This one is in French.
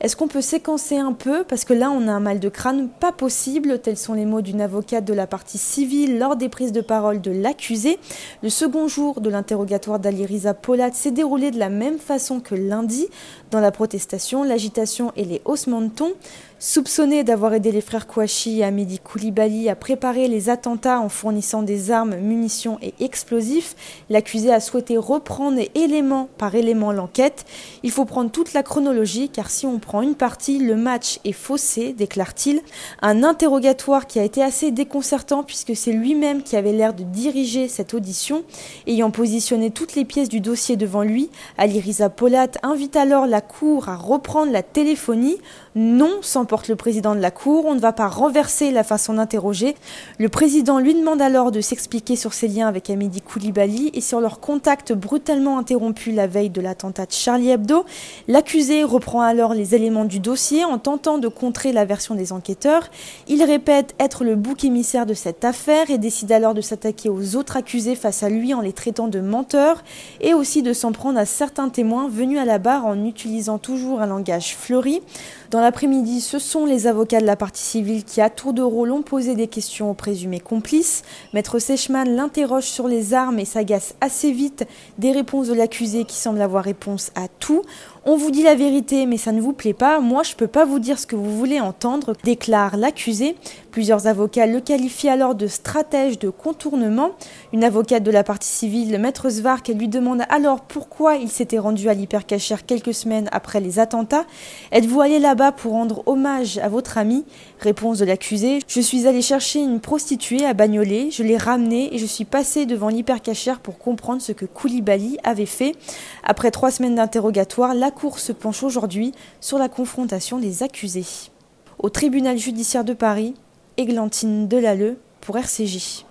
Est-ce qu'on peut séquencer un peu? Parce que là, on a un mal de crâne pas possible, tels sont les mots d'une avocate de la partie civile lors des prises de parole de l'accusé. Le second jour de l'interrogatoire d'Aliriza Polat s'est déroulé de la même façon que lundi, dans la protestation, l'agitation et les haussements de ton. Soupçonné d'avoir aidé les frères Kouachi et Amédi Koulibaly à préparer les attentats en fournissant des armes, munitions et explosifs, l'accusé a souhaité reprendre élément par élément l'enquête. Il faut prendre toute la chronologie car si on prend une partie, le match est faussé, déclare-t-il. Un interrogatoire qui a été assez déconcertant puisque c'est lui-même qui avait l'air de diriger cette audition. Ayant positionné toutes les pièces du dossier devant lui, Ali Riza Polat invite alors la Cour à reprendre la téléphonie. Non, s'emporte le président de la Cour, on ne va pas renverser la façon d'interroger. Le président lui demande alors de s'expliquer sur ses liens avec Amédi Koulibaly et sur leur contact brutalement interrompu la veille de l'attentat de Charlie Hebdo. L'accusé reprend alors les éléments du dossier en tentant de contrer la version des enquêteurs. Il répète être le bouc émissaire de cette affaire et décide alors de s'attaquer aux autres accusés face à lui en les traitant de menteurs et aussi de s'en prendre à certains témoins venus à la barre en utilisant toujours un langage fleuri. Dans l'après-midi, ce sont les avocats de la partie civile qui, à tour de rôle, ont posé des questions aux présumés complices. Maître Sechman l'interroge sur les armes et s'agace assez vite des réponses de l'accusé qui semble avoir réponse à tout. On vous dit la vérité, mais ça ne vous plaît pas. Moi, je peux pas vous dire ce que vous voulez entendre, déclare l'accusé. Plusieurs avocats le qualifient alors de stratège de contournement. Une avocate de la partie civile, le maître Svark, lui demande alors pourquoi il s'était rendu à l'hypercachère quelques semaines après les attentats. Êtes-vous allé là-bas pour rendre hommage à votre ami? Réponse de l'accusé Je suis allé chercher une prostituée à Bagnolet, je l'ai ramenée et je suis passé devant l'hypercachère pour comprendre ce que Koulibaly avait fait. Après trois semaines d'interrogatoire, la Cour se penche aujourd'hui la confrontation des accusés. Au tribunal judiciaire de Paris, Églantine Delalleux pour RCJ.